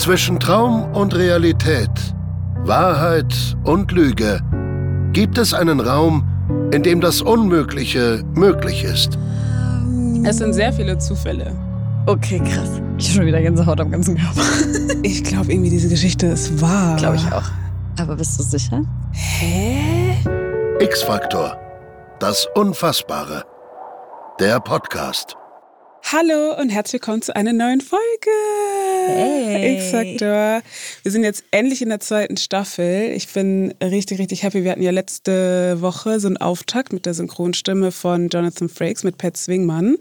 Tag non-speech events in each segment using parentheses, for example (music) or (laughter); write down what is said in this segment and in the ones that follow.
Zwischen Traum und Realität, Wahrheit und Lüge gibt es einen Raum, in dem das Unmögliche möglich ist. Es sind sehr viele Zufälle. Okay, krass. Ich habe schon wieder Gänsehaut am ganzen Körper. (laughs) Ich glaube irgendwie, diese Geschichte ist wahr. Glaube ich auch. Aber bist du sicher? Hä? X-Faktor. Das Unfassbare. Der Podcast. Hallo und herzlich willkommen zu einer neuen Folge. Hey. X-Faktor. Wir sind jetzt endlich in der zweiten Staffel. Ich bin richtig, richtig happy. Wir hatten ja letzte Woche so einen Auftakt mit der Synchronstimme von Jonathan Frakes mit Pat Swingmann.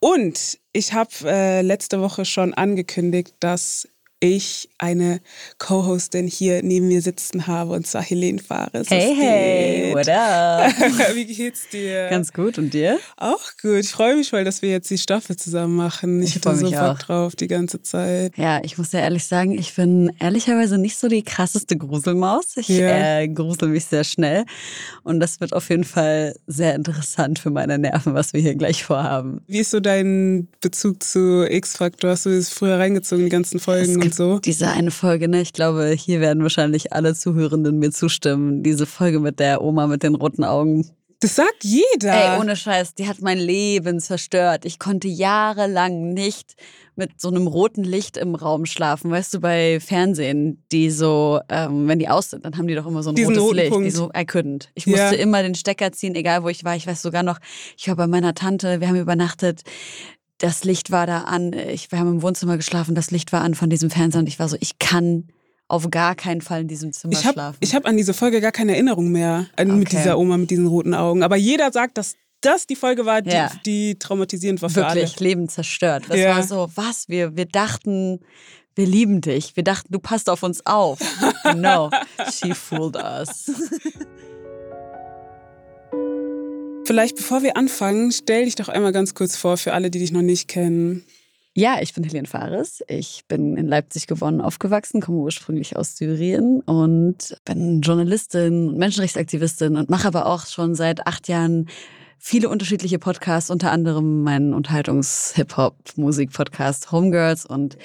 Und ich habe äh, letzte Woche schon angekündigt, dass ich eine Co-Hostin hier neben mir sitzen habe und zwar Helene Fares. Hey, hey, what up? (laughs) Wie geht's dir? Ganz gut. Und dir? Auch gut. Ich freue mich voll, dass wir jetzt die Staffel zusammen machen. Ich, Ich hatte so mich Bock auch. drauf die ganze Zeit. Ja, ich muss ja ehrlich sagen, ich bin ehrlicherweise nicht so die krasseste Gruselmaus. Ich Ja. äh, grusel mich sehr schnell. Und das wird auf jeden Fall sehr interessant für meine Nerven, was wir hier gleich vorhaben. Wie ist so dein Bezug zu X-Factor? Hast du es früher reingezogen, die ganzen Folgen und so? Diese eine Folge, ne? Ich glaube, hier werden wahrscheinlich alle Zuhörenden mir zustimmen. Diese Folge mit der Oma mit den roten Augen. Das sagt jeder. Ey, ohne Scheiß, die hat mein Leben zerstört. Ich konnte jahrelang nicht mit so einem roten Licht im Raum schlafen. Weißt du, bei Fernsehen, die so, ähm, wenn die aus sind, dann haben die doch immer so ein Diesen rotes Licht. Punkt. Die so, I couldn't. Ich Ja. musste immer den Stecker ziehen, egal wo ich war. Ich weiß sogar noch, ich war bei meiner Tante, wir haben übernachtet. Das Licht war da an. Ich, wir haben im Wohnzimmer geschlafen, das Licht war an von diesem Fernseher und ich war so, ich kann auf gar keinen Fall in diesem Zimmer ich habe schlafen. hab an diese Folge gar keine Erinnerung mehr. Mit Okay. dieser Oma mit diesen roten Augen. Aber jeder sagt, dass das die Folge war, die, Ja. die traumatisierend war für wirklich Leben zerstört. Das Ja. war so, was? Wir, wir dachten, wir lieben dich. Wir dachten, du passt auf uns auf. (laughs) No, she fooled us. (laughs) Vielleicht bevor wir anfangen, stell dich doch einmal ganz kurz vor für alle, die dich noch nicht kennen. Ja, ich bin Helene Fares. Ich bin in Leipzig geboren, und aufgewachsen, komme ursprünglich aus Syrien und bin Journalistin und Menschenrechtsaktivistin und mache aber auch schon seit acht Jahren viele unterschiedliche Podcasts, unter anderem meinen Unterhaltungs-Hip-Hop-Musik-Podcast Homegirls und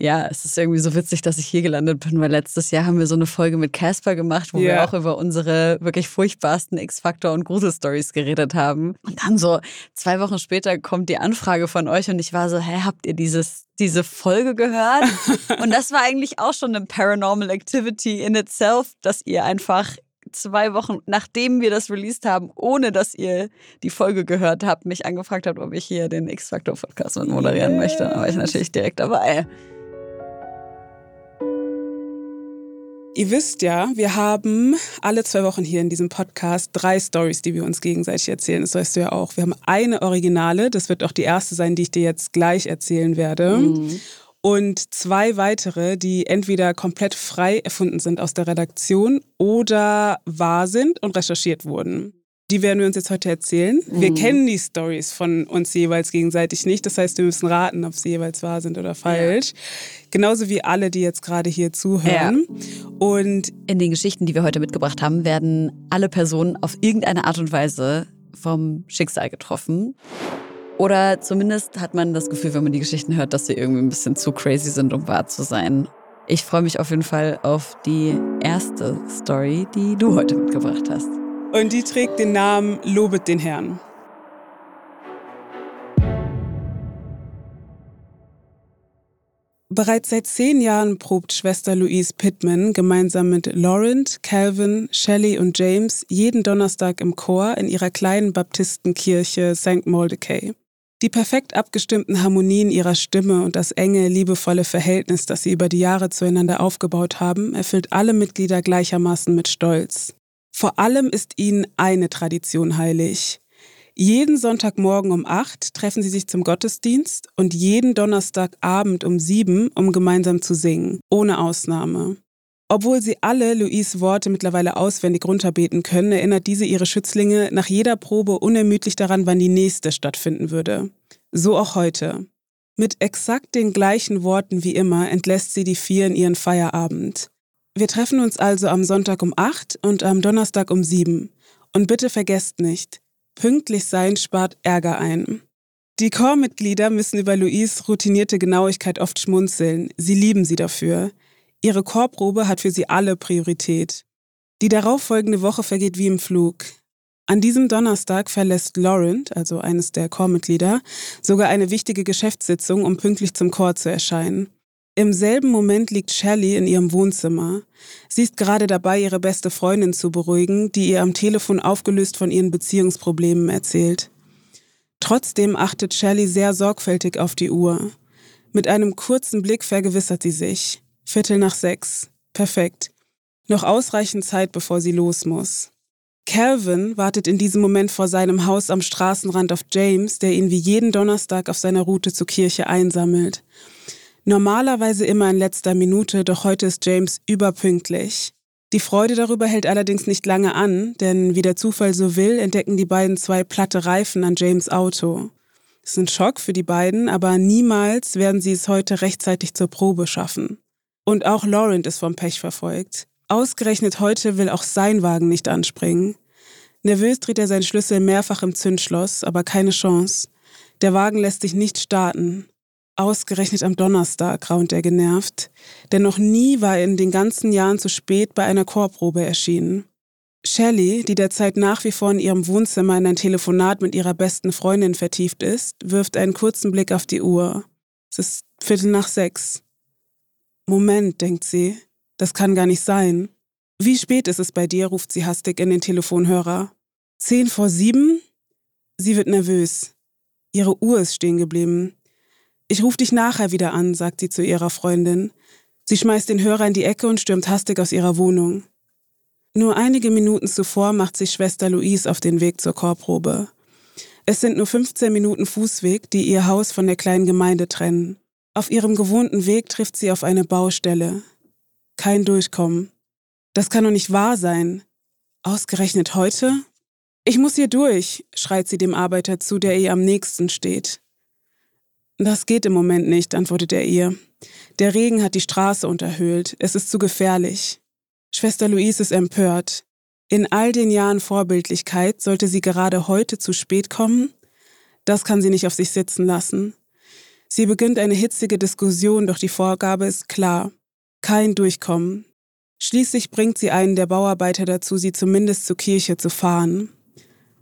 ja, es ist irgendwie so witzig, dass ich hier gelandet bin, weil letztes Jahr haben wir so eine Folge mit Casper gemacht, wo wir Ja. auch über unsere wirklich furchtbarsten X-Factor und Gruselstories geredet haben. Und dann so zwei Wochen später kommt die Anfrage von euch und ich war so, hä, habt ihr dieses, diese Folge gehört? (laughs) und das war eigentlich auch schon eine Paranormal Activity in itself, dass ihr einfach zwei Wochen nachdem wir das released haben, ohne dass ihr die Folge gehört habt, mich angefragt habt, ob ich hier den X-Factor-Podcast mit moderieren möchte. Da war ich natürlich direkt dabei. Ihr wisst ja, wir haben alle zwei Wochen hier in diesem Podcast drei Stories, die wir uns gegenseitig erzählen. Das weißt du ja auch. Wir haben eine Originale, das wird auch die erste sein, die ich dir jetzt gleich erzählen werde. Mhm. Und zwei weitere, die entweder komplett frei erfunden sind aus der Redaktion oder wahr sind und recherchiert wurden. Die werden wir uns jetzt heute erzählen. Wir Mhm. kennen die Stories von uns jeweils gegenseitig nicht. Das heißt, wir müssen raten, ob sie jeweils wahr sind oder falsch. Genauso wie alle, die jetzt gerade hier zuhören. Und In den Geschichten, die wir heute mitgebracht haben, werden alle Personen auf irgendeine Art und Weise vom Schicksal getroffen. Oder zumindest hat man das Gefühl, wenn man die Geschichten hört, dass sie irgendwie ein bisschen zu crazy sind, um wahr zu sein. Ich freue mich auf jeden Fall auf die erste Story, die du heute mitgebracht hast. Und die trägt den Namen Lobet den Herrn. Bereits seit zehn Jahren probt Schwester Louise Pittman gemeinsam mit Laurent, Calvin, Shelley und James jeden Donnerstag im Chor in ihrer kleinen Baptistenkirche St. Mordecai. Die perfekt abgestimmten Harmonien ihrer Stimme und das enge, liebevolle Verhältnis, das sie über die Jahre zueinander aufgebaut haben, erfüllt alle Mitglieder gleichermaßen mit Stolz. Vor allem ist ihnen eine Tradition heilig. Jeden Sonntagmorgen um acht treffen sie sich zum Gottesdienst und jeden Donnerstagabend um sieben, um gemeinsam zu singen, ohne Ausnahme. Obwohl sie alle Louise Worte mittlerweile auswendig runterbeten können, erinnert diese ihre Schützlinge nach jeder Probe unermüdlich daran, wann die nächste stattfinden würde. So auch heute. Mit exakt den gleichen Worten wie immer entlässt sie die vier in ihren Feierabend. Wir treffen uns also am Sonntag um acht und am Donnerstag um sieben. Und bitte vergesst nicht, pünktlich sein spart Ärger ein. Die Chormitglieder müssen über Louise routinierte Genauigkeit oft schmunzeln. Sie lieben sie dafür. Ihre Chorprobe hat für sie alle Priorität. Die darauffolgende Woche vergeht wie im Flug. An diesem Donnerstag verlässt Laurent, also eines der Chormitglieder, sogar eine wichtige Geschäftssitzung, um pünktlich zum Chor zu erscheinen. Im selben Moment liegt Shelley in ihrem Wohnzimmer. Sie ist gerade dabei, ihre beste Freundin zu beruhigen, die ihr am Telefon aufgelöst von ihren Beziehungsproblemen erzählt. Trotzdem achtet Shelley sehr sorgfältig auf die Uhr. Mit einem kurzen Blick vergewissert sie sich. Viertel nach sechs. Perfekt. Noch ausreichend Zeit, bevor sie los muss. Calvin wartet in diesem Moment vor seinem Haus am Straßenrand auf James, der ihn wie jeden Donnerstag auf seiner Route zur Kirche einsammelt. Normalerweise immer in letzter Minute, doch heute ist James überpünktlich. Die Freude darüber hält allerdings nicht lange an, denn wie der Zufall so will, entdecken die beiden zwei platte Reifen an James Auto. Das ist ein Schock für die beiden, aber niemals werden sie es heute rechtzeitig zur Probe schaffen. Und auch Laurent ist vom Pech verfolgt. Ausgerechnet heute will auch sein Wagen nicht anspringen. Nervös dreht er seinen Schlüssel mehrfach im Zündschloss, aber keine Chance. Der Wagen lässt sich nicht starten. Ausgerechnet am Donnerstag raunt er genervt, denn noch nie war er in den ganzen Jahren zu spät bei einer Chorprobe erschienen. Shelley, die derzeit nach wie vor in ihrem Wohnzimmer in ein Telefonat mit ihrer besten Freundin vertieft ist, wirft einen kurzen Blick auf die Uhr. Es ist Viertel nach sechs. Moment, denkt sie, das kann gar nicht sein. Wie spät ist es bei dir? ruft sie hastig in den Telefonhörer. Zehn vor sieben? Sie wird nervös. Ihre Uhr ist stehen geblieben. Ich rufe dich nachher wieder an, sagt sie zu ihrer Freundin. Sie schmeißt den Hörer in die Ecke und stürmt hastig aus ihrer Wohnung. Nur einige Minuten zuvor macht sich Schwester Louise auf den Weg zur Chorprobe. Es sind nur 15 Minuten Fußweg, die ihr Haus von der kleinen Gemeinde trennen. Auf ihrem gewohnten Weg trifft sie auf eine Baustelle. Kein Durchkommen. Das kann doch nicht wahr sein. Ausgerechnet heute? Ich muss hier durch, schreit sie dem Arbeiter zu, der ihr am nächsten steht. Das geht im Moment nicht, antwortet er ihr. Der Regen hat die Straße unterhöhlt. Es ist zu gefährlich. Schwester Louise ist empört. In all den Jahren Vorbildlichkeit sollte sie gerade heute zu spät kommen? Das kann sie nicht auf sich sitzen lassen. Sie beginnt eine hitzige Diskussion, doch die Vorgabe ist klar. Kein Durchkommen. Schließlich bringt sie einen der Bauarbeiter dazu, sie zumindest zur Kirche zu fahren.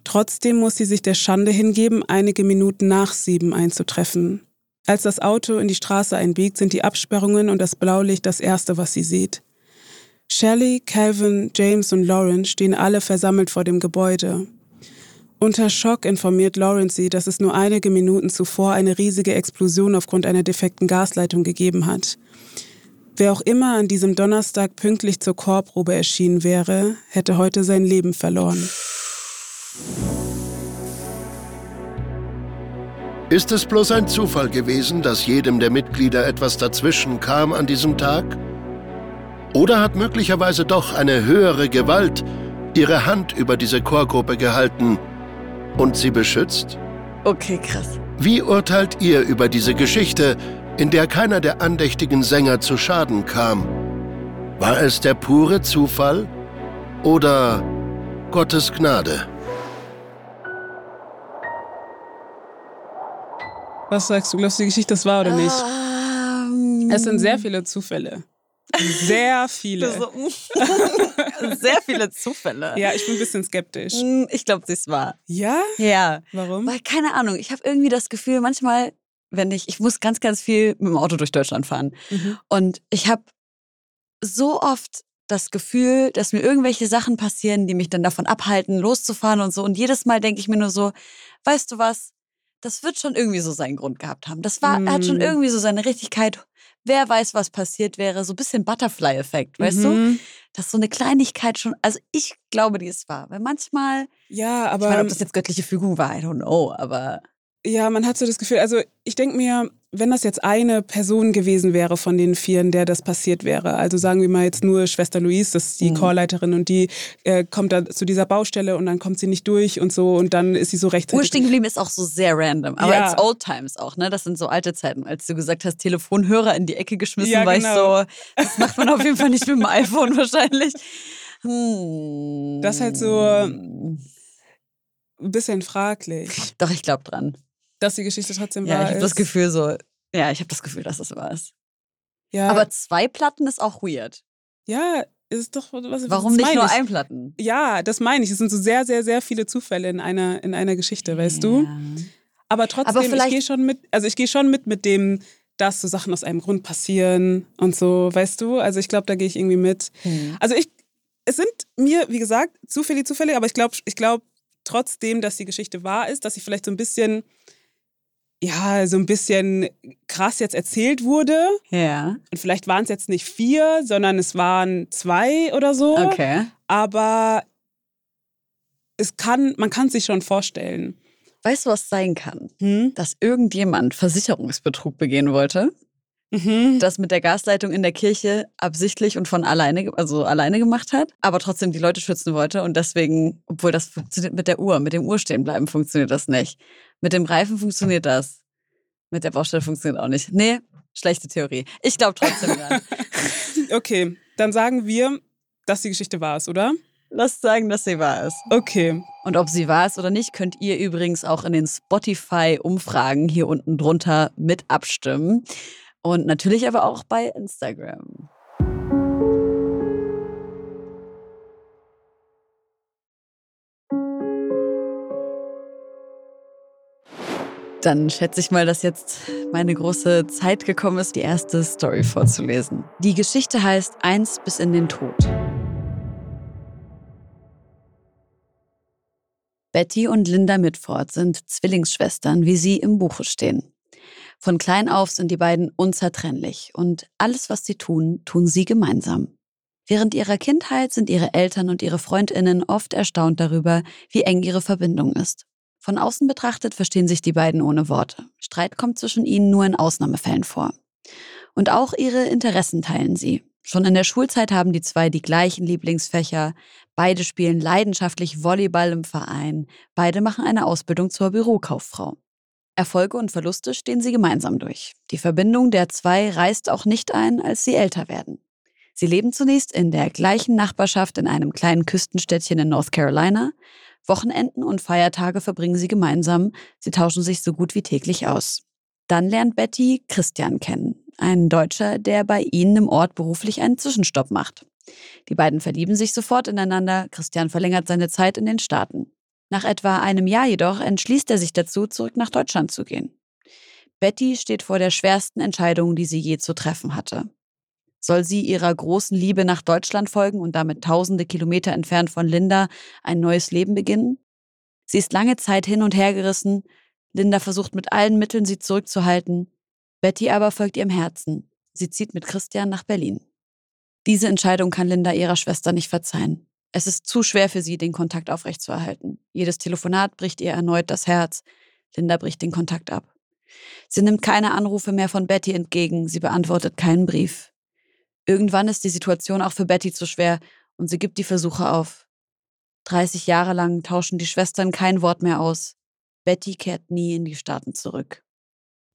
Trotzdem muss sie sich der Schande hingeben, einige Minuten nach sieben einzutreffen. Als das Auto in die Straße einbiegt, sind die Absperrungen und das Blaulicht das Erste, was sie sieht. Shelley, Calvin, James und Lauren stehen alle versammelt vor dem Gebäude. Unter Schock informiert Lauren sie, dass es nur einige Minuten zuvor eine riesige Explosion aufgrund einer defekten Gasleitung gegeben hat. Wer auch immer an diesem Donnerstag pünktlich zur Chorprobe erschienen wäre, hätte heute sein Leben verloren. Ist es bloß ein Zufall gewesen, dass jedem der Mitglieder etwas dazwischen kam an diesem Tag? Oder hat möglicherweise doch eine höhere Gewalt ihre Hand über diese Chorgruppe gehalten und sie beschützt? Okay, krass. Wie urteilt ihr über diese Geschichte, in der keiner der andächtigen Sänger zu Schaden kam? War es der pure Zufall oder Gottes Gnade? Was sagst du? Glaubst du, die Geschichte das war oder nicht? Ähm, Es sind sehr viele Zufälle. Sehr viele. (laughs) sehr viele Zufälle. Ja, ich bin ein bisschen skeptisch. Mm, Ich glaube, sie ist wahr. Ja? Ja. Warum? Weil, keine Ahnung, ich habe irgendwie das Gefühl, manchmal, wenn ich, ich muss ganz, ganz viel mit dem Auto durch Deutschland fahren. Mhm. Und ich habe so oft das Gefühl, dass mir irgendwelche Sachen passieren, die mich dann davon abhalten, loszufahren und so. Und jedes Mal denke ich mir nur so, weißt du was, das wird schon irgendwie so seinen Grund gehabt haben. Das war, hat schon Mm. irgendwie so seine Richtigkeit. Wer weiß, was passiert wäre. So ein bisschen Butterfly-Effekt, weißt du? Mhm. Dass so eine Kleinigkeit schon, also ich glaube, die ist wahr. Weil manchmal, Ja, ich aber meine, ob das jetzt göttliche Fügung war, I don't know, aber ja, man hat so das Gefühl, also ich denke mir, wenn das jetzt eine Person gewesen wäre von den vieren, der das passiert wäre, also sagen wir mal jetzt nur Schwester Louise, das ist die Mhm. Chorleiterin und die äh, kommt da zu dieser Baustelle und dann kommt sie nicht durch und so und dann ist sie so rechtzeitig. Urstehen geblieben ist auch so sehr random. Aber Ja. it's old times auch, ne? Das sind so alte Zeiten. Als du gesagt hast, Telefonhörer in die Ecke geschmissen, Ja, war genau. ich so, das macht man auf jeden Fall nicht mit dem (laughs) iPhone wahrscheinlich. Hm. Das ist halt so- Ein bisschen fraglich. Doch, ich glaube dran. Dass die Geschichte trotzdem Ja, wahr ich habe das Gefühl so, ja, ich habe das Gefühl, dass das wahr ist. Ja, Aber zwei Platten ist auch weird. ja, ist doch was. Warum nicht nur ich. ein Platten? Ja, das meine ich. Es sind so sehr, sehr, sehr viele Zufälle in einer, in einer Geschichte, weißt du? Ja. Aber trotzdem, Aber ich gehe schon mit, also ich gehe schon mit mit dem, dass so Sachen aus einem Grund passieren und so, weißt du? Also ich glaube, da gehe ich irgendwie mit. Hm. Also ich, es sind mir, wie gesagt, Zufälle, Zufälle, aber ich glaube, ich glaube trotzdem, dass die Geschichte wahr ist, dass sie vielleicht so ein bisschen, ja, so ein bisschen krass jetzt erzählt wurde. Ja, Und vielleicht waren es jetzt nicht vier, sondern es waren zwei oder so. okay. Aber es kann, man kann es sich schon vorstellen. Weißt du, was sein kann? Hm? Dass irgendjemand Versicherungsbetrug begehen wollte, Mhm. das mit der Gasleitung in der Kirche absichtlich und von alleine, also alleine gemacht hat, aber trotzdem die Leute schützen wollte und deswegen, obwohl das funktioniert mit der Uhr, mit dem Uhr stehen bleiben funktioniert das nicht. Mit dem Reifen funktioniert das. Mit der Baustelle funktioniert auch nicht. Nee, schlechte Theorie. Ich glaube trotzdem dran. (laughs) Okay, dann sagen wir, dass die Geschichte wahr ist, oder? Lass sagen, dass sie wahr ist. Okay. Und ob sie wahr ist oder nicht, könnt ihr übrigens auch in den Spotify-Umfragen hier unten drunter mit abstimmen. Und natürlich aber auch bei Instagram. Dann schätze ich mal, dass jetzt meine große Zeit gekommen ist, die erste Story vorzulesen. Die Geschichte heißt Eins bis in den Tod. Betty und Linda Mitford sind Zwillingsschwestern, wie sie im Buche stehen. Von klein auf sind die beiden unzertrennlich und alles, was sie tun, tun sie gemeinsam. Während ihrer Kindheit sind ihre Eltern und ihre Freundinnen oft erstaunt darüber, wie eng ihre Verbindung ist. Von außen betrachtet verstehen sich die beiden ohne Worte. Streit kommt zwischen ihnen nur in Ausnahmefällen vor. Und auch ihre Interessen teilen sie. Schon in der Schulzeit haben die zwei die gleichen Lieblingsfächer, beide spielen leidenschaftlich Volleyball im Verein, beide machen eine Ausbildung zur Bürokauffrau. Erfolge und Verluste stehen sie gemeinsam durch. Die Verbindung der zwei reißt auch nicht ein, als sie älter werden. Sie leben zunächst in der gleichen Nachbarschaft in einem kleinen Küstenstädtchen in North Carolina. Wochenenden und Feiertage verbringen sie gemeinsam. Sie tauschen sich so gut wie täglich aus. Dann lernt Betty Christian kennen, einen Deutscher, der bei ihnen im Ort beruflich einen Zwischenstopp macht. Die beiden verlieben sich sofort ineinander. Christian verlängert seine Zeit in den Staaten. Nach etwa einem Jahr jedoch entschließt er sich dazu, zurück nach Deutschland zu gehen. Betty steht vor der schwersten Entscheidung, die sie je zu treffen hatte. Soll sie ihrer großen Liebe nach Deutschland folgen und damit tausende Kilometer entfernt von Linda ein neues Leben beginnen? Sie ist lange Zeit hin und her gerissen. Linda versucht mit allen Mitteln, sie zurückzuhalten. Betty aber folgt ihrem Herzen. Sie zieht mit Christian nach Berlin. Diese Entscheidung kann Linda ihrer Schwester nicht verzeihen. Es ist zu schwer für sie, den Kontakt aufrechtzuerhalten. Jedes Telefonat bricht ihr erneut das Herz. Linda bricht den Kontakt ab. Sie nimmt keine Anrufe mehr von Betty entgegen, sie beantwortet keinen Brief. Irgendwann ist die Situation auch für Betty zu schwer und sie gibt die Versuche auf. 30 Jahre lang tauschen die Schwestern kein Wort mehr aus. Betty kehrt nie in die Staaten zurück.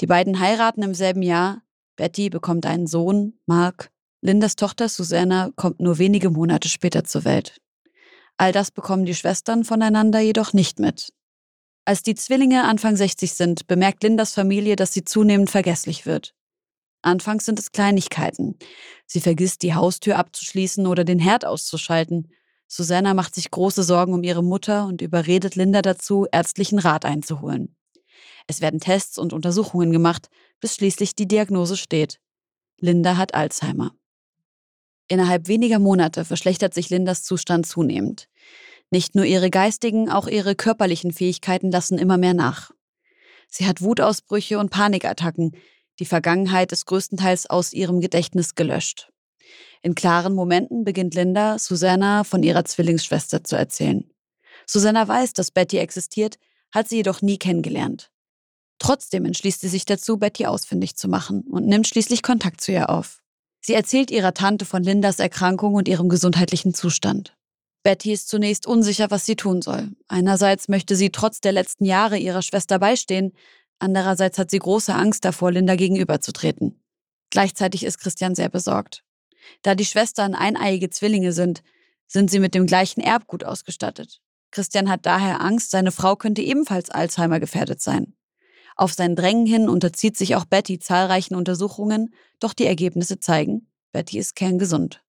Die beiden heiraten im selben Jahr. Betty bekommt einen Sohn, Mark. Lindas Tochter Susanna kommt nur wenige Monate später zur Welt. All das bekommen die Schwestern voneinander jedoch nicht mit. Als die Zwillinge Anfang 60 sind, bemerkt Lindas Familie, dass sie zunehmend vergesslich wird. Anfangs sind es Kleinigkeiten. Sie vergisst, die Haustür abzuschließen oder den Herd auszuschalten. Susanna macht sich große Sorgen um ihre Mutter und überredet Linda dazu, ärztlichen Rat einzuholen. Es werden Tests und Untersuchungen gemacht, bis schließlich die Diagnose steht. Linda hat Alzheimer. Innerhalb weniger Monate verschlechtert sich Lindas Zustand zunehmend. Nicht nur ihre geistigen, auch ihre körperlichen Fähigkeiten lassen immer mehr nach. Sie hat Wutausbrüche und Panikattacken. Die Vergangenheit ist größtenteils aus ihrem Gedächtnis gelöscht. In klaren Momenten beginnt Linda, Susanna von ihrer Zwillingsschwester zu erzählen. Susanna weiß, dass Betty existiert, hat sie jedoch nie kennengelernt. Trotzdem entschließt sie sich dazu, Betty ausfindig zu machen und nimmt schließlich Kontakt zu ihr auf. Sie erzählt ihrer Tante von Lindas Erkrankung und ihrem gesundheitlichen Zustand. Betty ist zunächst unsicher, was sie tun soll. Einerseits möchte sie trotz der letzten Jahre ihrer Schwester beistehen, andererseits hat sie große Angst davor, Linda gegenüberzutreten. Gleichzeitig ist Christian sehr besorgt. Da die Schwestern eineiige Zwillinge sind, sind sie mit dem gleichen Erbgut ausgestattet. Christian hat daher Angst, seine Frau könnte ebenfalls Alzheimer gefährdet sein. Auf sein Drängen hin unterzieht sich auch Betty zahlreichen Untersuchungen, doch die Ergebnisse zeigen, Betty ist kerngesund.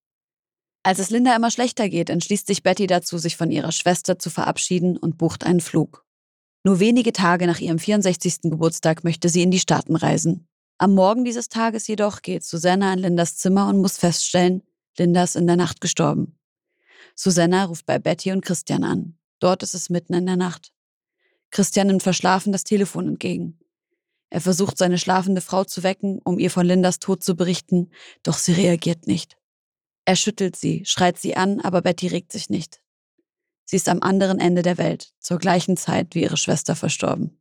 Als es Linda immer schlechter geht, entschließt sich Betty dazu, sich von ihrer Schwester zu verabschieden und bucht einen Flug. Nur wenige Tage nach ihrem 64. Geburtstag möchte sie in die Staaten reisen. Am Morgen dieses Tages jedoch geht Susanna in Lindas Zimmer und muss feststellen, Linda ist in der Nacht gestorben. Susanna ruft bei Betty und Christian an. Dort ist es mitten in der Nacht. Christian nimmt verschlafen das Telefon entgegen. Er versucht, seine schlafende Frau zu wecken, um ihr von Lindas Tod zu berichten, doch sie reagiert nicht. Er schüttelt sie, schreit sie an, aber Betty regt sich nicht. Sie ist am anderen Ende der Welt, zur gleichen Zeit wie ihre Schwester verstorben.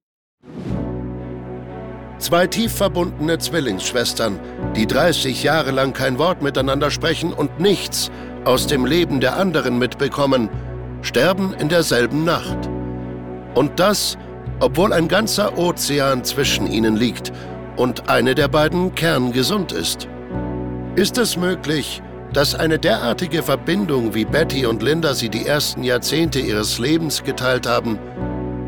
Zwei tief verbundene Zwillingsschwestern, die 30 Jahre lang kein Wort miteinander sprechen und nichts aus dem Leben der anderen mitbekommen, sterben in derselben Nacht. Und das, obwohl ein ganzer Ozean zwischen ihnen liegt und eine der beiden kerngesund ist. Ist es möglich, dass eine derartige Verbindung, wie Betty und Linda sie die ersten Jahrzehnte ihres Lebens geteilt haben,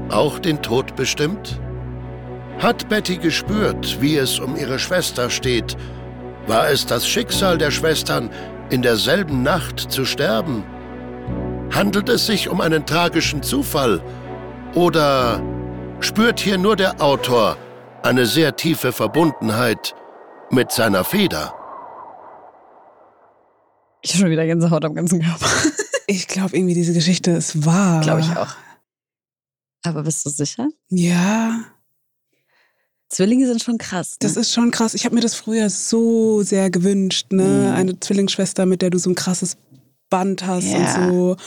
auch den Tod bestimmt? Hat Betty gespürt, wie es um ihre Schwester steht? War es das Schicksal der Schwestern, in derselben Nacht zu sterben? Handelt es sich um einen tragischen Zufall? Oder spürt hier nur der Autor eine sehr tiefe Verbundenheit mit seiner Feder? Ich habe schon wieder Gänsehaut am ganzen Körper. (laughs) Ich glaube irgendwie, diese Geschichte ist wahr. Glaube ich auch. Aber bist du sicher? Ja. Zwillinge sind schon krass. Ne? Das ist schon krass. Ich habe mir das früher so sehr gewünscht, ne? Mhm. Eine Zwillingsschwester, mit der du so ein krasses Band hast Ja. und so.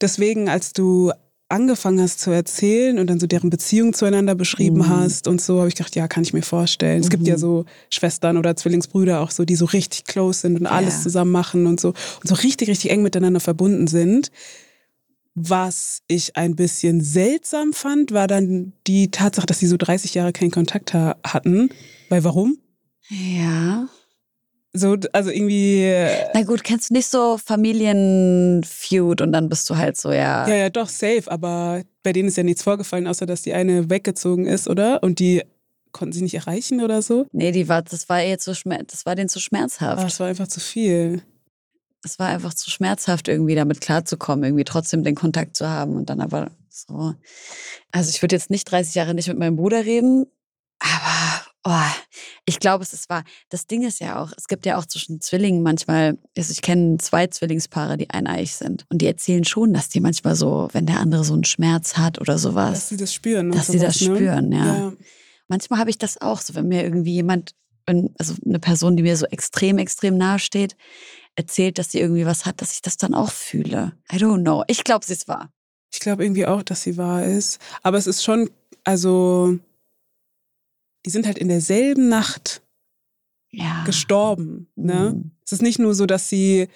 Deswegen, als du angefangen hast zu erzählen und dann so deren Beziehung zueinander beschrieben Mhm. hast und so, habe ich gedacht, ja, kann ich mir vorstellen. Es gibt Mhm. ja so Schwestern oder Zwillingsbrüder auch so, die so richtig close sind und alles Ja. zusammen machen und so und so richtig, richtig eng miteinander verbunden sind. Was ich ein bisschen seltsam fand, war dann die Tatsache, dass sie so 30 Jahre keinen Kontakt ha hatten. Weil warum? Ja. So, also irgendwie. äh, Na gut, kennst du nicht so Familienfeud und dann bist du halt so, ja. Ja, ja, doch, safe. Aber bei denen ist ja nichts vorgefallen, außer dass die eine weggezogen ist, oder? Und die konnten sie nicht erreichen oder so. Nee, die war, das war ihr zu schmer das war denen zu schmerzhaft. es war einfach zu viel. Es war einfach zu schmerzhaft, irgendwie damit klarzukommen, irgendwie trotzdem den Kontakt zu haben und dann aber so. Also ich würde jetzt nicht 30 Jahre nicht mit meinem Bruder reden, aber oh, ich glaube, es ist wahr. Das Ding ist ja auch, es gibt ja auch zwischen Zwillingen manchmal, also ich kenne zwei Zwillingspaare, die eineich sind. Und die erzählen schon, dass die manchmal so, wenn der andere so einen Schmerz hat oder Dass sowas, sie das spüren. und dass sie das ne? spüren, ja. ja. Manchmal habe ich das auch so, wenn mir irgendwie jemand, wenn, also eine Person, die mir so extrem, extrem nahe steht, erzählt, dass sie irgendwie was hat, dass ich das dann auch fühle. I don't know. Ich glaube, sie ist wahr. Ich glaube irgendwie auch, dass sie wahr ist. Aber es ist schon, also, die sind halt in derselben Nacht Ja. gestorben. Ne? Mhm. Es ist nicht nur so, dass sie,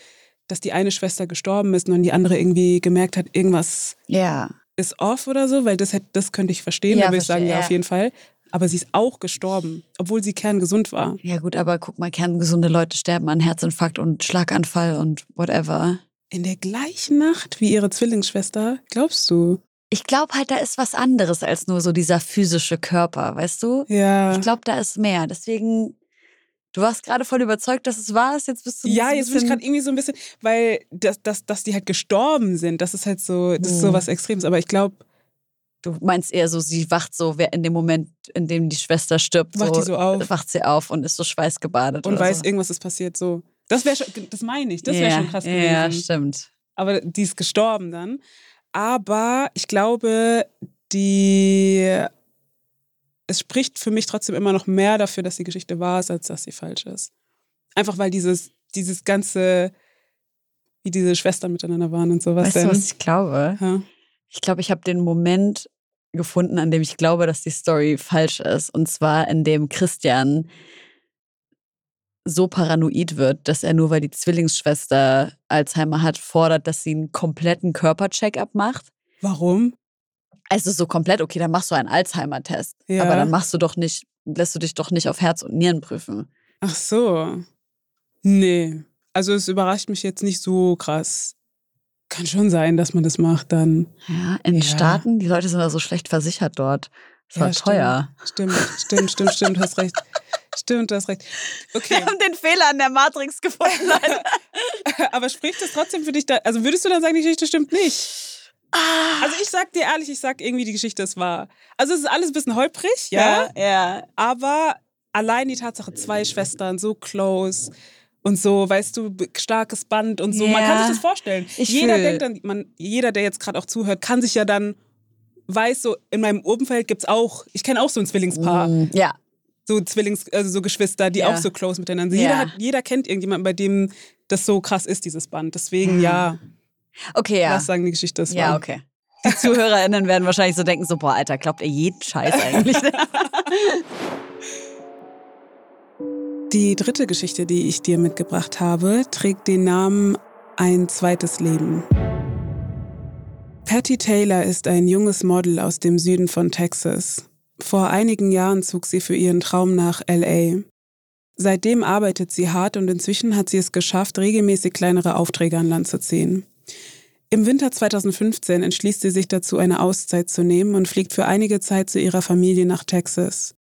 dass die eine Schwester gestorben ist, sondern die andere irgendwie gemerkt hat, irgendwas Ja. ist off oder so, weil das, hätte, das könnte ich verstehen. Ja, da würde ich sagen, ja. auf jeden Fall. Aber sie ist auch gestorben, obwohl sie kerngesund war. Ja, gut, aber guck mal, kerngesunde Leute sterben an Herzinfarkt und Schlaganfall und whatever. In der gleichen Nacht wie ihre Zwillingsschwester, glaubst du? Ich glaube halt, da ist was anderes als nur so dieser physische Körper, weißt du? Ja. Ich glaube, da ist mehr. Deswegen, du warst gerade voll überzeugt, dass es ist. Jetzt bist du Ja, jetzt bin ich gerade irgendwie so ein bisschen, weil das, das, dass die halt gestorben sind, das ist halt so, das ist so Mhm. was Extremes. Aber ich glaube, Du meinst eher so, sie wacht so, wer in dem Moment, in dem die Schwester stirbt, Wacht so, so auf. wacht sie auf und ist so schweißgebadet. und weiß, so. irgendwas ist passiert. So, das wäre schon, das meine ich, das wäre ja, schon krass gewesen. Ja, stimmt. Aber die ist gestorben dann. Aber ich glaube, die es spricht für mich trotzdem immer noch mehr dafür, dass die Geschichte wahr ist, als dass sie falsch ist. Einfach weil dieses, dieses ganze, wie diese Schwestern miteinander waren und sowas. Weißt du, was ich glaube? Ja. Ich glaube, ich habe den Moment gefunden, an dem ich glaube, dass die Story falsch ist. Und zwar, in dem Christian so paranoid wird, dass er nur, weil die Zwillingsschwester Alzheimer hat, fordert, dass sie einen kompletten Körpercheck-up macht. Warum? Also so komplett, okay, dann machst du einen Alzheimer-Test. Ja. Aber dann machst du doch nicht, lässt du dich doch nicht auf Herz und Nieren prüfen. Ach so. Nee. Also es überrascht mich jetzt nicht so krass. Kann schon sein, dass man das macht dann. Ja, in Ja. Staaten, die Leute sind da so schlecht versichert dort. Das war Ja, teuer. Stimmt, stimmt, stimmt, stimmt, du hast recht. Stimmt, du hast recht. Okay, Wir haben den Fehler an der Matrix gefunden. (laughs) Aber spricht das trotzdem für dich da? Also würdest du dann sagen, die Geschichte stimmt nicht? Also ich sag dir ehrlich, ich sag irgendwie, die Geschichte ist wahr. Also es ist alles ein bisschen holprig, ja. ja. ja. Aber allein die Tatsache, zwei Schwestern, so close und so, weißt du, starkes Band und so. Man Ja. kann sich das vorstellen. Ich jeder fühl- denkt dann, man, jeder, der jetzt gerade auch zuhört, kann sich ja dann, weiß so, in meinem Umfeld gibt's auch, ich kenne auch so ein Zwillingspaar, Mm, Ja. So Zwillings, also so Geschwister, die Ja. auch so close miteinander sind. Ja. Jeder, hat, jeder kennt irgendjemanden, bei dem das so krass ist, dieses Band. Deswegen, ja, Okay, ja. lass sagen, die Geschichte ist Ja, wahr. okay. Die ZuhörerInnen werden wahrscheinlich so denken: so, boah, Alter, glaubt ihr jeden Scheiß eigentlich? (laughs) Die dritte Geschichte, die ich dir mitgebracht habe, trägt den Namen Ein zweites Leben. Patty Taylor ist ein junges Model aus dem Süden von Texas. Vor einigen Jahren zog sie für ihren Traum nach LA. Seitdem arbeitet sie hart und inzwischen hat sie es geschafft, regelmäßig kleinere Aufträge an Land zu ziehen. Im Winter 2015 entschließt sie sich dazu, eine Auszeit zu nehmen und fliegt für einige Zeit zu ihrer Familie nach Texas.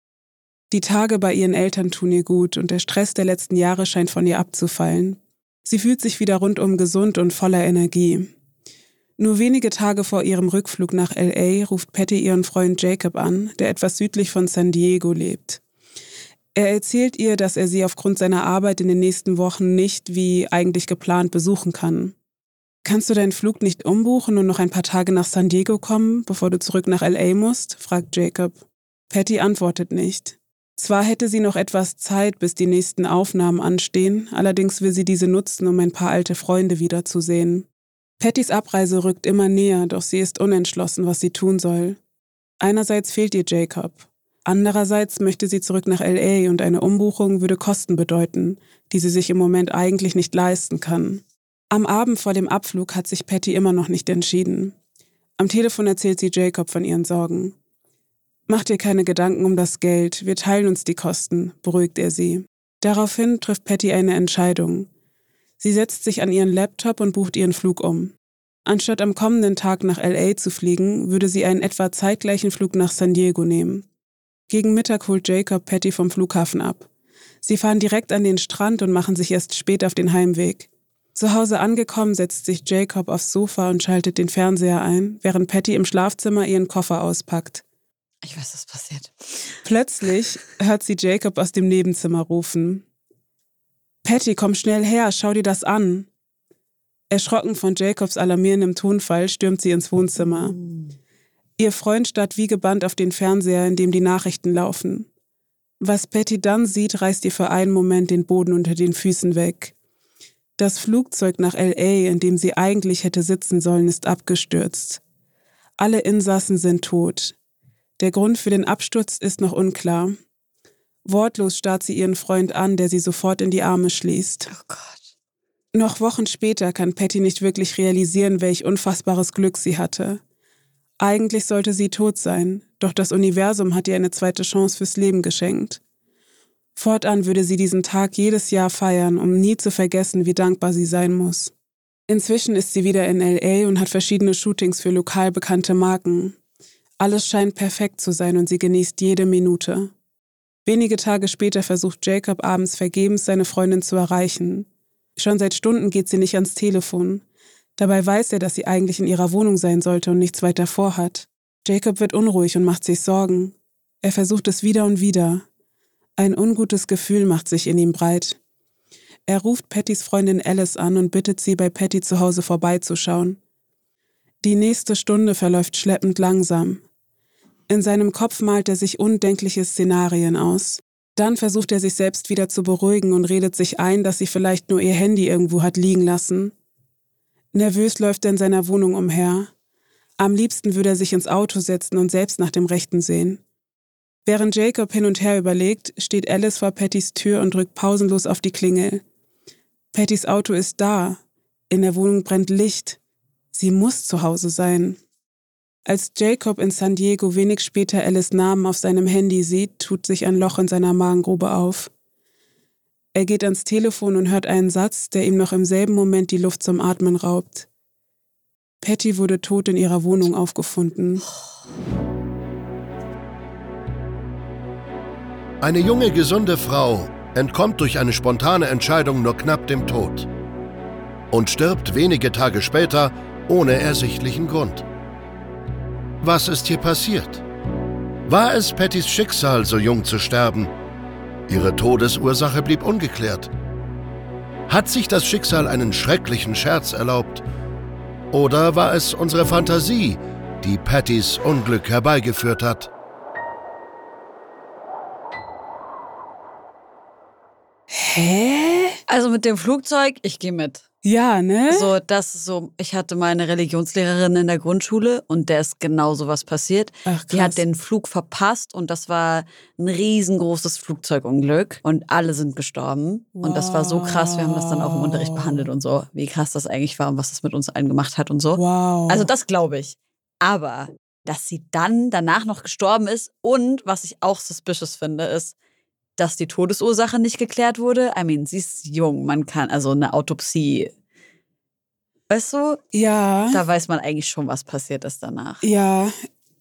Die Tage bei ihren Eltern tun ihr gut und der Stress der letzten Jahre scheint von ihr abzufallen. Sie fühlt sich wieder rundum gesund und voller Energie. Nur wenige Tage vor ihrem Rückflug nach LA ruft Patty ihren Freund Jacob an, der etwas südlich von San Diego lebt. Er erzählt ihr, dass er sie aufgrund seiner Arbeit in den nächsten Wochen nicht wie eigentlich geplant besuchen kann. Kannst du deinen Flug nicht umbuchen und noch ein paar Tage nach San Diego kommen, bevor du zurück nach LA musst? fragt Jacob. Patty antwortet nicht. Zwar hätte sie noch etwas Zeit, bis die nächsten Aufnahmen anstehen, allerdings will sie diese nutzen, um ein paar alte Freunde wiederzusehen. Pattys Abreise rückt immer näher, doch sie ist unentschlossen, was sie tun soll. Einerseits fehlt ihr Jacob. Andererseits möchte sie zurück nach LA und eine Umbuchung würde Kosten bedeuten, die sie sich im Moment eigentlich nicht leisten kann. Am Abend vor dem Abflug hat sich Patty immer noch nicht entschieden. Am Telefon erzählt sie Jacob von ihren Sorgen. Mach dir keine Gedanken um das Geld, wir teilen uns die Kosten, beruhigt er sie. Daraufhin trifft Patty eine Entscheidung. Sie setzt sich an ihren Laptop und bucht ihren Flug um. Anstatt am kommenden Tag nach LA zu fliegen, würde sie einen etwa zeitgleichen Flug nach San Diego nehmen. Gegen Mittag holt Jacob Patty vom Flughafen ab. Sie fahren direkt an den Strand und machen sich erst spät auf den Heimweg. Zu Hause angekommen, setzt sich Jacob aufs Sofa und schaltet den Fernseher ein, während Patty im Schlafzimmer ihren Koffer auspackt. Ich weiß, was passiert. Plötzlich hört sie Jacob aus dem Nebenzimmer rufen. Patty, komm schnell her, schau dir das an. Erschrocken von Jacobs alarmierendem Tonfall stürmt sie ins Wohnzimmer. Ihr Freund starrt wie gebannt auf den Fernseher, in dem die Nachrichten laufen. Was Patty dann sieht, reißt ihr für einen Moment den Boden unter den Füßen weg. Das Flugzeug nach LA, in dem sie eigentlich hätte sitzen sollen, ist abgestürzt. Alle Insassen sind tot. Der Grund für den Absturz ist noch unklar. Wortlos starrt sie ihren Freund an, der sie sofort in die Arme schließt. Oh Gott. Noch Wochen später kann Patty nicht wirklich realisieren, welch unfassbares Glück sie hatte. Eigentlich sollte sie tot sein, doch das Universum hat ihr eine zweite Chance fürs Leben geschenkt. Fortan würde sie diesen Tag jedes Jahr feiern, um nie zu vergessen, wie dankbar sie sein muss. Inzwischen ist sie wieder in LA und hat verschiedene Shootings für lokal bekannte Marken. Alles scheint perfekt zu sein und sie genießt jede Minute. Wenige Tage später versucht Jacob abends vergebens seine Freundin zu erreichen. Schon seit Stunden geht sie nicht ans Telefon. Dabei weiß er, dass sie eigentlich in ihrer Wohnung sein sollte und nichts weiter vorhat. Jacob wird unruhig und macht sich Sorgen. Er versucht es wieder und wieder. Ein ungutes Gefühl macht sich in ihm breit. Er ruft Pattys Freundin Alice an und bittet sie, bei Patty zu Hause vorbeizuschauen. Die nächste Stunde verläuft schleppend langsam. In seinem Kopf malt er sich undenkliche Szenarien aus. Dann versucht er sich selbst wieder zu beruhigen und redet sich ein, dass sie vielleicht nur ihr Handy irgendwo hat liegen lassen. Nervös läuft er in seiner Wohnung umher. Am liebsten würde er sich ins Auto setzen und selbst nach dem Rechten sehen. Während Jacob hin und her überlegt, steht Alice vor Pattys Tür und drückt pausenlos auf die Klingel. Pattys Auto ist da. In der Wohnung brennt Licht. Sie muss zu Hause sein. Als Jacob in San Diego wenig später Alice Namen auf seinem Handy sieht, tut sich ein Loch in seiner Magengrube auf. Er geht ans Telefon und hört einen Satz, der ihm noch im selben Moment die Luft zum Atmen raubt. Patty wurde tot in ihrer Wohnung aufgefunden. Eine junge, gesunde Frau entkommt durch eine spontane Entscheidung nur knapp dem Tod und stirbt wenige Tage später ohne ersichtlichen Grund. Was ist hier passiert? War es Pattys Schicksal, so jung zu sterben? Ihre Todesursache blieb ungeklärt. Hat sich das Schicksal einen schrecklichen Scherz erlaubt? Oder war es unsere Fantasie, die Pattys Unglück herbeigeführt hat? Hä? Also mit dem Flugzeug, ich gehe mit. Ja, ne? So, das ist so, ich hatte meine Religionslehrerin in der Grundschule und der ist genau sowas passiert. Ach, Die hat krass. den Flug verpasst und das war ein riesengroßes Flugzeugunglück und alle sind gestorben. Und das war so krass, wir haben das dann auch im Unterricht Wow. behandelt und so, wie krass das eigentlich war und was das mit uns allen gemacht hat und so. Wow. Also das glaube ich. Aber dass sie dann danach noch gestorben ist und was ich auch suspicious finde, ist, dass die Todesursache nicht geklärt wurde. I mean, sie ist jung, man kann also eine Autopsie. Weißt du, ja. da weiß man eigentlich schon, was passiert ist danach. Ja,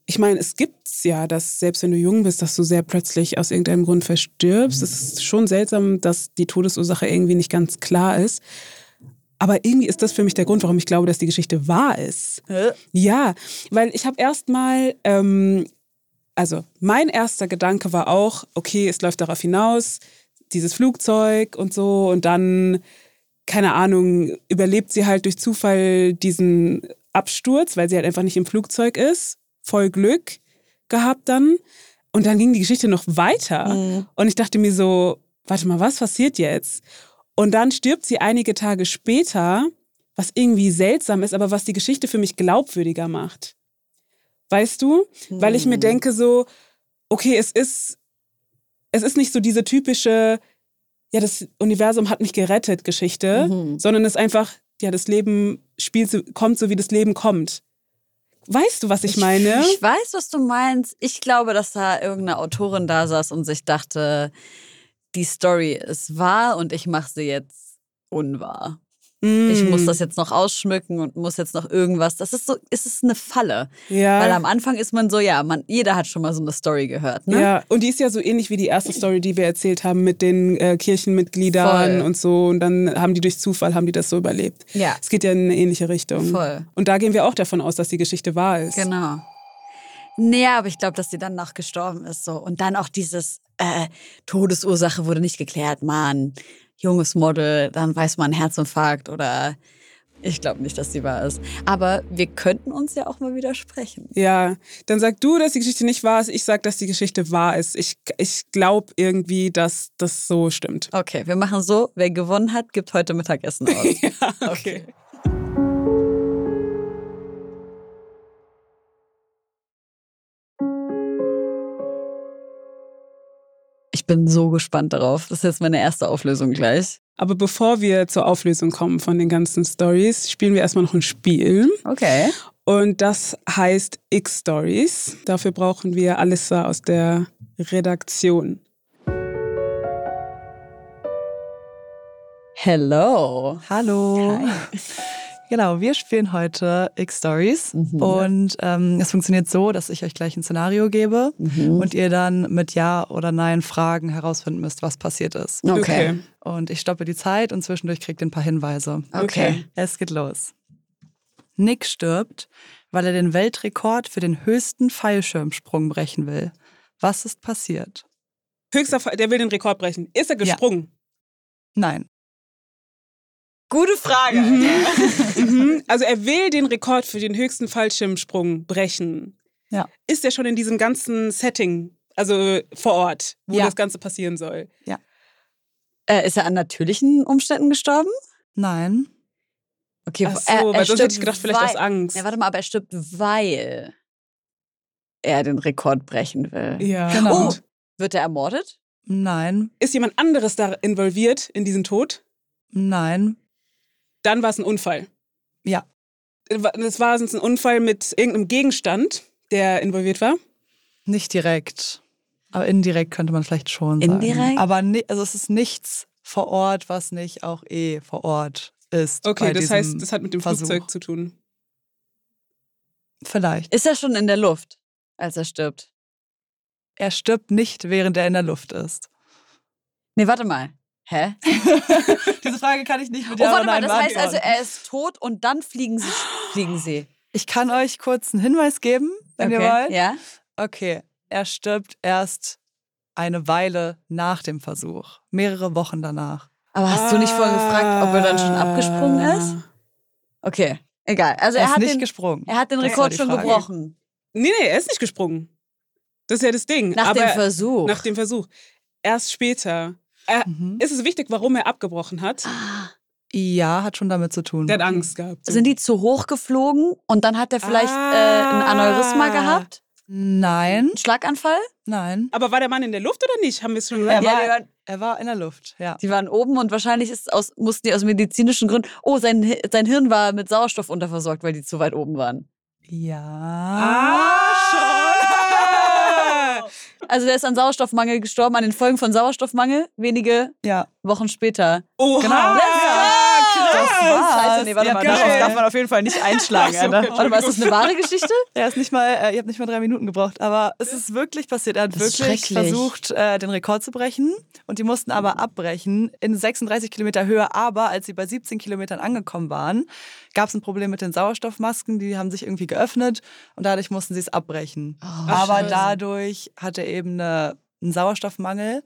ich meine, es gibt's ja, dass selbst wenn du jung bist, dass du sehr plötzlich aus irgendeinem Grund verstirbst. Es ist schon seltsam, dass die Todesursache irgendwie nicht ganz klar ist. Aber irgendwie ist das für mich der Grund, warum ich glaube, dass die Geschichte wahr ist. Ja, weil ich habe erstmal, ähm, also mein erster Gedanke war auch, okay, es läuft darauf hinaus, dieses Flugzeug und so und dann, keine Ahnung, überlebt sie halt durch Zufall diesen Absturz, weil sie halt einfach nicht im Flugzeug ist. Voll Glück gehabt dann. Und dann ging die Geschichte noch weiter. Mhm. Und ich dachte mir so, warte mal, was passiert jetzt? Und dann stirbt sie einige Tage später, was irgendwie seltsam ist, aber was die Geschichte für mich glaubwürdiger macht. Weißt du? Weil ich mir Hm. denke so, okay, es ist, es ist nicht so diese typische, ja, das Universum hat mich gerettet Geschichte, Mhm. sondern es ist einfach, ja, das Leben spielt so, kommt so, wie das Leben kommt. Weißt du, was ich meine? Ich weiß, was du meinst. Ich glaube, dass da irgendeine Autorin da saß und sich dachte, die Story ist wahr und ich mache sie jetzt unwahr. Ich Mm. muss das jetzt noch ausschmücken und muss jetzt noch irgendwas. Das ist so, es ist eine Falle. ja. Weil am Anfang ist man so, ja, man, jeder hat schon mal so eine Story gehört. Ne? Ja, und die ist ja so ähnlich wie die erste Story, die wir erzählt haben mit den äh, Kirchenmitgliedern Voll. und so. Und dann haben die durch Zufall haben die das so überlebt. Ja. Es geht ja in eine ähnliche Richtung. Voll. Und da gehen wir auch davon aus, dass die Geschichte wahr ist. Genau. Nee, aber ich glaube, dass sie dann noch gestorben ist. So. Und dann auch dieses äh, Todesursache wurde nicht geklärt. Mann, junges Model, dann weiß man Herzinfarkt oder ich glaube nicht, dass sie wahr ist. Aber wir könnten uns ja auch mal widersprechen. Ja, dann sag du, dass die Geschichte nicht wahr ist. Ich sag, dass die Geschichte wahr ist. Ich, ich glaube irgendwie, dass das so stimmt. Okay, wir machen so, wer gewonnen hat, gibt heute Mittagessen aus. (laughs) Okay. Ich bin so gespannt darauf. Das ist jetzt meine erste Auflösung gleich. Aber bevor wir zur Auflösung kommen von den ganzen Stories, spielen wir erstmal noch ein Spiel. Okay. Und das heißt X-Stories. Dafür brauchen wir Alissa aus der Redaktion. Hello. Hallo. (laughs) Genau, wir spielen heute X-Stories Mhm. und ähm, es funktioniert so, dass ich euch gleich ein Szenario gebe Mhm. und ihr dann mit Ja oder Nein Fragen herausfinden müsst, was passiert ist. Okay. Und ich stoppe die Zeit und zwischendurch kriegt ihr ein paar Hinweise. Okay. Es geht los. Nick stirbt, weil er den Weltrekord für den höchsten Fallschirmsprung brechen will. Was ist passiert? Höchster Fall, der will den Rekord brechen. Ist er gesprungen? Nein. Gute Frage. Mhm. Also er will den Rekord für den höchsten Fallschirmsprung brechen. Ja. Ist er schon in diesem ganzen Setting, also vor Ort, wo Ja. das Ganze passieren soll? Äh, ist er an natürlichen Umständen gestorben? Nein. Okay, Ach so, weil sonst hätte ich gedacht, vielleicht aus Angst. Ja, warte mal, aber er stirbt, weil er den Rekord brechen will. Ja. Genau. Oh, wird er ermordet? Nein. Ist jemand anderes da involviert in diesen Tod? Nein. Dann war es ein Unfall. Ja. Das war sonst ein Unfall mit irgendeinem Gegenstand, der involviert war. Nicht direkt. Aber indirekt könnte man vielleicht schon sagen. Indirekt? Aber ni also es ist nichts vor Ort, was nicht auch eh vor Ort ist. Okay, das heißt, das hat mit dem Versuch. Flugzeug zu tun. Vielleicht. Ist er schon in der Luft, als er stirbt? er stirbt nicht, während er in der Luft ist. Nee, warte mal. Hä? (laughs) Diese Frage kann ich nicht mit Oh, Ja warte mal, Nein das heißt also, er ist tot und dann fliegen sie. Fliegen sie. Ich kann euch kurz einen Hinweis geben, wenn ihr wollt. Ja? Okay, er stirbt erst eine Weile nach dem Versuch. Mehrere Wochen danach. Aber hast du nicht vorhin gefragt, ob er dann schon abgesprungen Ah. ist? Okay, egal. Also er er, ist hat nicht den, gesprungen. er hat den Das Rekord schon Frage. gebrochen. Nee, nee, er ist nicht gesprungen. Das ist ja das Ding. Nach Aber dem Versuch. Nach dem Versuch. Erst später. Er, Mhm. Ist es wichtig, warum er abgebrochen hat? Ah. Ja, hat schon damit zu tun. Der hat Angst gehabt. so. Sind die zu hoch geflogen und dann hat er vielleicht äh, ein Aneurysma Ah. gehabt? Nein, Ein Schlaganfall? nein. Aber war der Mann in der Luft oder nicht? Haben wir es schon Er gesagt? Ja, war, er war in der Luft, ja. Die waren oben und wahrscheinlich ist aus, mussten die aus medizinischen Gründen. Oh, sein, sein Hirn war mit Sauerstoff unterversorgt, weil die zu weit oben waren. Ja. Ah, schon! Also der ist an Sauerstoffmangel gestorben, an den Folgen von Sauerstoffmangel, wenige Ja. Wochen später. Oha! Genau. Scheiße, nee, warte Ja, mal, geil. darauf darf man auf jeden Fall nicht einschlagen. So. Warte mal, ist das eine wahre Geschichte? (laughs) Er ist nicht mal, äh, ihr habt nicht mal drei Minuten gebraucht, aber es ist wirklich passiert. Er hat Das wirklich versucht, äh, den Rekord zu brechen und die mussten aber abbrechen in 36 Kilometer Höhe. Aber als sie bei 17 Kilometern angekommen waren, gab es ein Problem mit den Sauerstoffmasken, die haben sich irgendwie geöffnet und dadurch mussten sie es abbrechen. aber Scheiße. dadurch hat er eben eine, einen Sauerstoffmangel,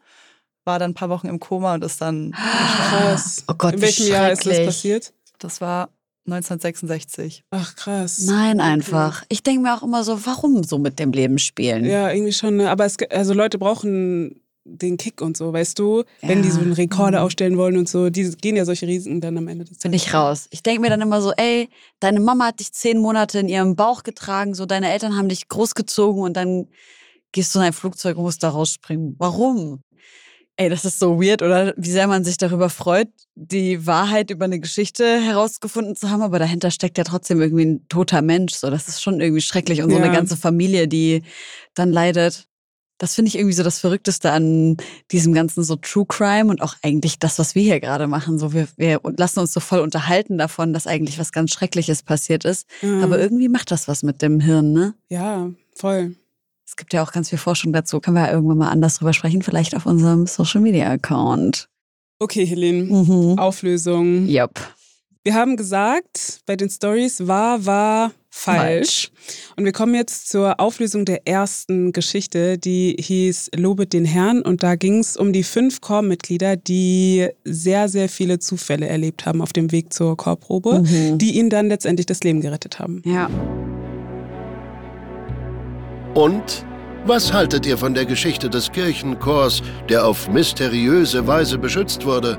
war dann ein paar Wochen im Koma und ist dann, Krass. Oh Gott, In wie welchem Jahr ist das passiert? das war 1966. Ach, krass. Nein, einfach. Ich denke mir auch immer so, warum so mit dem Leben spielen? Ja, irgendwie schon. Ne? Aber es, also Leute brauchen den Kick und so, weißt du? Wenn die Ja. so einen Rekorde Mhm. aufstellen wollen und so, die gehen ja solche Risiken dann am Ende des Bin ich raus. Ich denke mir dann immer so, ey, deine Mama hat dich zehn Monate in ihrem Bauch getragen, so deine Eltern haben dich großgezogen und dann gehst du in ein Flugzeug und musst da rausspringen. Warum? Ey, das ist so weird, oder? Wie sehr man sich darüber freut, die Wahrheit über eine Geschichte herausgefunden zu haben, aber dahinter steckt ja trotzdem irgendwie ein toter Mensch. So, das ist schon irgendwie schrecklich. Und so Ja. eine ganze Familie, die dann leidet. Das finde ich irgendwie so das Verrückteste an diesem ganzen so True Crime und auch eigentlich das, was wir hier gerade machen. So, wir, wir lassen uns so voll unterhalten davon, dass eigentlich was ganz Schreckliches passiert ist. Mhm. Aber irgendwie macht das was mit dem Hirn, ne? Ja, voll. Es gibt ja auch ganz viel Forschung dazu. Können wir ja irgendwann mal anders drüber sprechen, vielleicht auf unserem Social Media Account. Okay, Helene. Mhm. Auflösung. Jupp. Wir haben gesagt, bei den Stories war, war falsch. Und wir kommen jetzt zur Auflösung der ersten Geschichte, die hieß Lobet den Herrn. Und da ging es um die fünf Chormitglieder, die sehr, sehr viele Zufälle erlebt haben auf dem Weg zur Chorprobe, Mhm. die ihnen dann letztendlich das Leben gerettet haben. Ja. Und was haltet ihr von der Geschichte des Kirchenchors, der auf mysteriöse Weise beschützt wurde?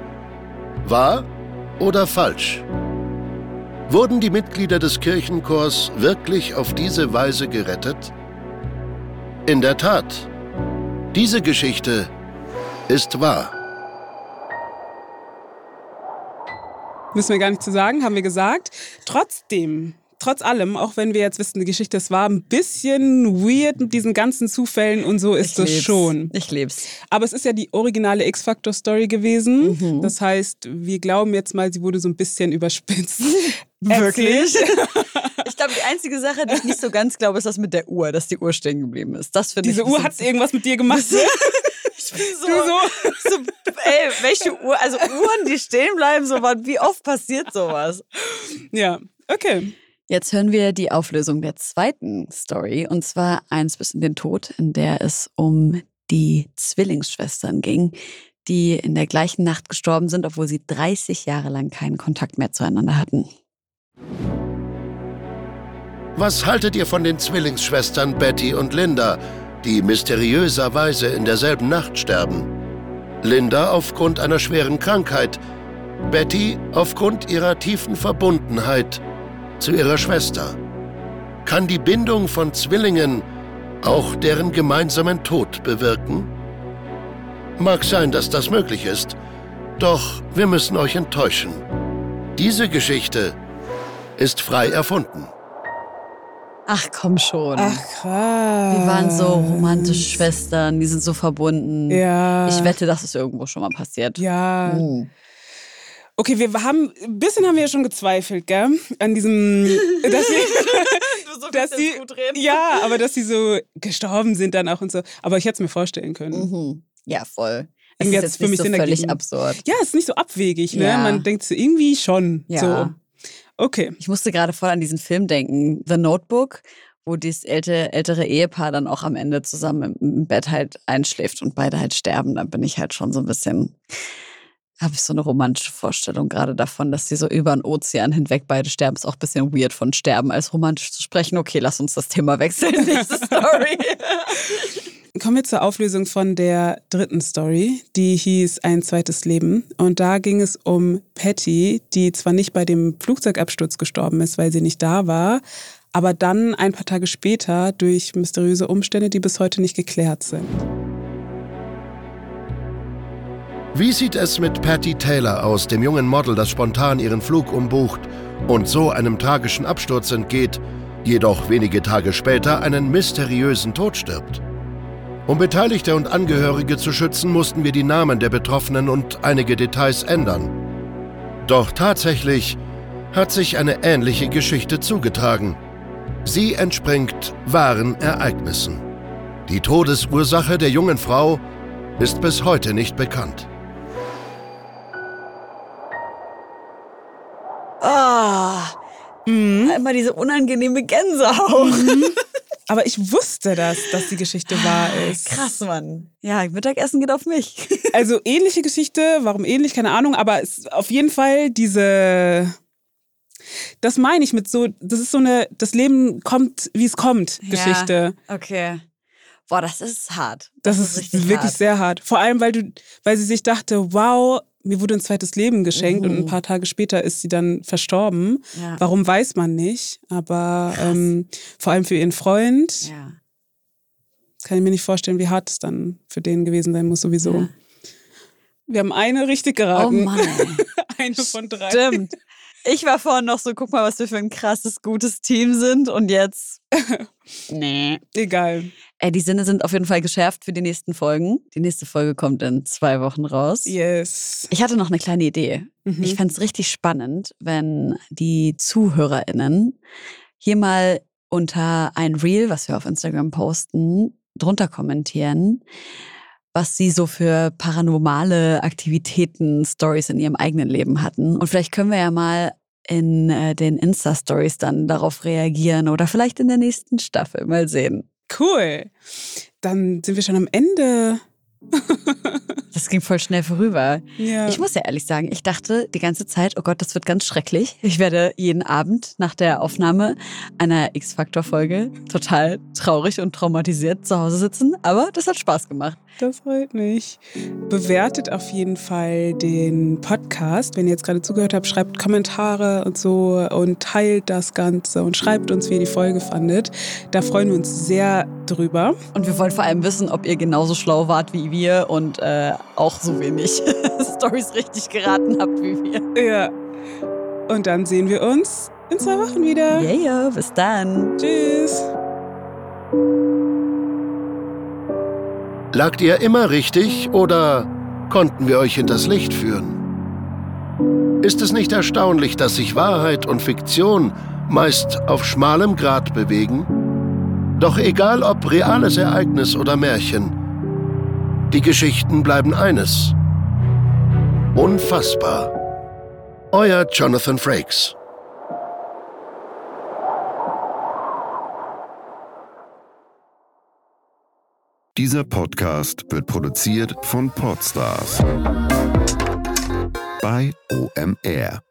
Wahr oder falsch? Wurden die Mitglieder des Kirchenchors wirklich auf diese Weise gerettet? In der Tat, diese Geschichte ist wahr. Müssen wir gar nicht zu sagen, haben wir gesagt. Trotzdem, trotz allem, auch wenn wir jetzt wissen, die Geschichte, es war ein bisschen weird mit diesen ganzen Zufällen und so ist Ich lieb's. schon. Ich lieb's. Aber es ist ja die originale X-Factor-Story gewesen. Mhm. Das heißt, wir glauben jetzt mal, sie wurde so ein bisschen überspitzt. (laughs) Wirklich? (laughs) Ich glaube, die einzige Sache, die ich nicht so ganz glaube, ist das mit der Uhr, dass die Uhr stehen geblieben ist. Das finde ich. Diese ein Uhr hat irgendwas mit dir gemacht. (laughs) Ich bin so, Du so. so, ey, welche Uhr, also Uhren, die stehen bleiben, so, wie oft passiert sowas? Ja, okay. Jetzt hören wir die Auflösung der zweiten Story, und zwar eins bis in den Tod, in der es um die Zwillingsschwestern ging, die in der gleichen Nacht gestorben sind, obwohl sie 30 Jahre lang keinen Kontakt mehr zueinander hatten. Was haltet ihr von den Zwillingsschwestern Betty und Linda, die mysteriöserweise in derselben Nacht sterben? Linda aufgrund einer schweren Krankheit, Betty aufgrund ihrer tiefen Verbundenheit zu ihrer Schwester. Kann die Bindung von Zwillingen auch deren gemeinsamen Tod bewirken? Mag sein, dass das möglich ist, doch wir müssen euch enttäuschen. Diese Geschichte ist frei erfunden. Ach komm schon. Ach, krass. die waren so romantische Schwestern, die sind so verbunden. Ja. Ich wette, das ist irgendwo schon mal passiert. Ja. Hm. Okay, wir haben, ein bisschen haben wir ja schon gezweifelt, gell? An diesem, (laughs) dass du so dass sie, ja, aber dass sie so gestorben sind dann auch und so. Aber ich hätte es mir vorstellen können. Mhm. Ja, voll. Es ist jetzt für mich so Sinn völlig absurd. Ja, ist nicht so abwegig, ne? Ja. Man denkt so irgendwie schon. Ja. So. Okay. Ich musste gerade voll an diesen Film denken, The Notebook, wo dieses ältere, ältere Ehepaar dann auch am Ende zusammen im, im Bett halt einschläft und beide halt sterben. Da bin ich halt schon so ein bisschen, habe ich so eine romantische Vorstellung gerade davon, dass sie so über den Ozean hinweg beide sterben. Ist auch ein bisschen weird von Sterben als romantisch zu sprechen. Okay, lass uns das Thema wechseln. (laughs) Nächste Story. (laughs) Kommen wir zur Auflösung von der dritten Story, die hieß Ein zweites Leben. Und da ging es um Patty, die zwar nicht bei dem Flugzeugabsturz gestorben ist, weil sie nicht da war, aber dann ein paar Tage später durch mysteriöse Umstände, die bis heute nicht geklärt sind. Wie sieht es mit Patty Taylor aus, dem jungen Model, das spontan ihren Flug umbucht und so einem tragischen Absturz entgeht, jedoch wenige Tage später einen mysteriösen Tod stirbt? Um Beteiligte und Angehörige zu schützen, mussten wir die Namen der Betroffenen und einige Details ändern. Doch tatsächlich hat sich eine ähnliche Geschichte zugetragen. Sie entspringt wahren Ereignissen. Die Todesursache der jungen Frau ist bis heute nicht bekannt. Oh, Mhm. immer diese unangenehme Gänsehaut. (laughs) Aber ich wusste das, dass die Geschichte wahr ist. Krass, Mann. Ja, Mittagessen geht auf mich. (laughs) Also ähnliche Geschichte, warum ähnlich, keine Ahnung, aber es ist auf jeden Fall diese. Das meine ich mit so, das ist so eine, das Leben kommt, wie es kommt, Geschichte. Ja, okay. Boah, das ist hart. Das, ist, richtig wirklich hart. sehr hart. Vor allem, weil du, weil sie sich dachte, wow, mir wurde ein zweites Leben geschenkt und ein paar Tage später ist sie dann verstorben. Mhm. Ja. Warum weiß man nicht, aber ähm, vor allem für ihren Freund Ja. kann ich mir nicht vorstellen, wie hart es dann für den gewesen sein muss sowieso. Ja. Wir haben eine richtig Oh geraten. Mann. ey. (laughs) eine von drei. Stimmt. Ich war vorhin noch so, guck mal, was wir für ein krasses, gutes Team sind. Und jetzt. (laughs) nee. Egal. Ey, die Sinne sind auf jeden Fall geschärft für die nächsten Folgen. Die nächste Folge kommt in zwei Wochen raus. Yes. Ich hatte noch eine kleine Idee. Mhm. Ich fände es richtig spannend, wenn die ZuhörerInnen hier mal unter ein Reel, was wir auf Instagram posten, drunter kommentieren, was sie so für paranormale Aktivitäten, Stories in ihrem eigenen Leben hatten. Und vielleicht können wir ja mal in äh, den Insta-Stories dann darauf reagieren oder vielleicht in der nächsten Staffel mal sehen. Cool. Dann sind wir schon am Ende. (laughs) Das ging voll schnell vorüber. Ja. Ich muss ja ehrlich sagen, ich dachte die ganze Zeit, oh Gott, das wird ganz schrecklich. Ich werde jeden Abend nach der Aufnahme einer X-Factor-Folge total traurig und traumatisiert zu Hause sitzen. Aber das hat Spaß gemacht. Das freut mich. Bewertet auf jeden Fall den Podcast. Wenn ihr jetzt gerade zugehört habt, schreibt Kommentare und so und teilt das Ganze und schreibt uns, wie ihr die Folge fandet. Da freuen wir uns sehr drüber. Und wir wollen vor allem wissen, ob ihr genauso schlau wart wie wir und äh, auch so wenig (laughs) Stories richtig geraten habt wie wir. Ja. Und dann sehen wir uns in zwei Wochen wieder. Yeah, yeah, bis dann. Tschüss. Lagt ihr immer richtig oder konnten wir euch hinters Licht führen? Ist es nicht erstaunlich, dass sich Wahrheit und Fiktion meist auf schmalem Grat bewegen? Doch egal ob reales Ereignis oder Märchen, die Geschichten bleiben eines. Unfassbar. Euer Jonathan Frakes. Dieser Podcast wird produziert von Podstars bei OMR.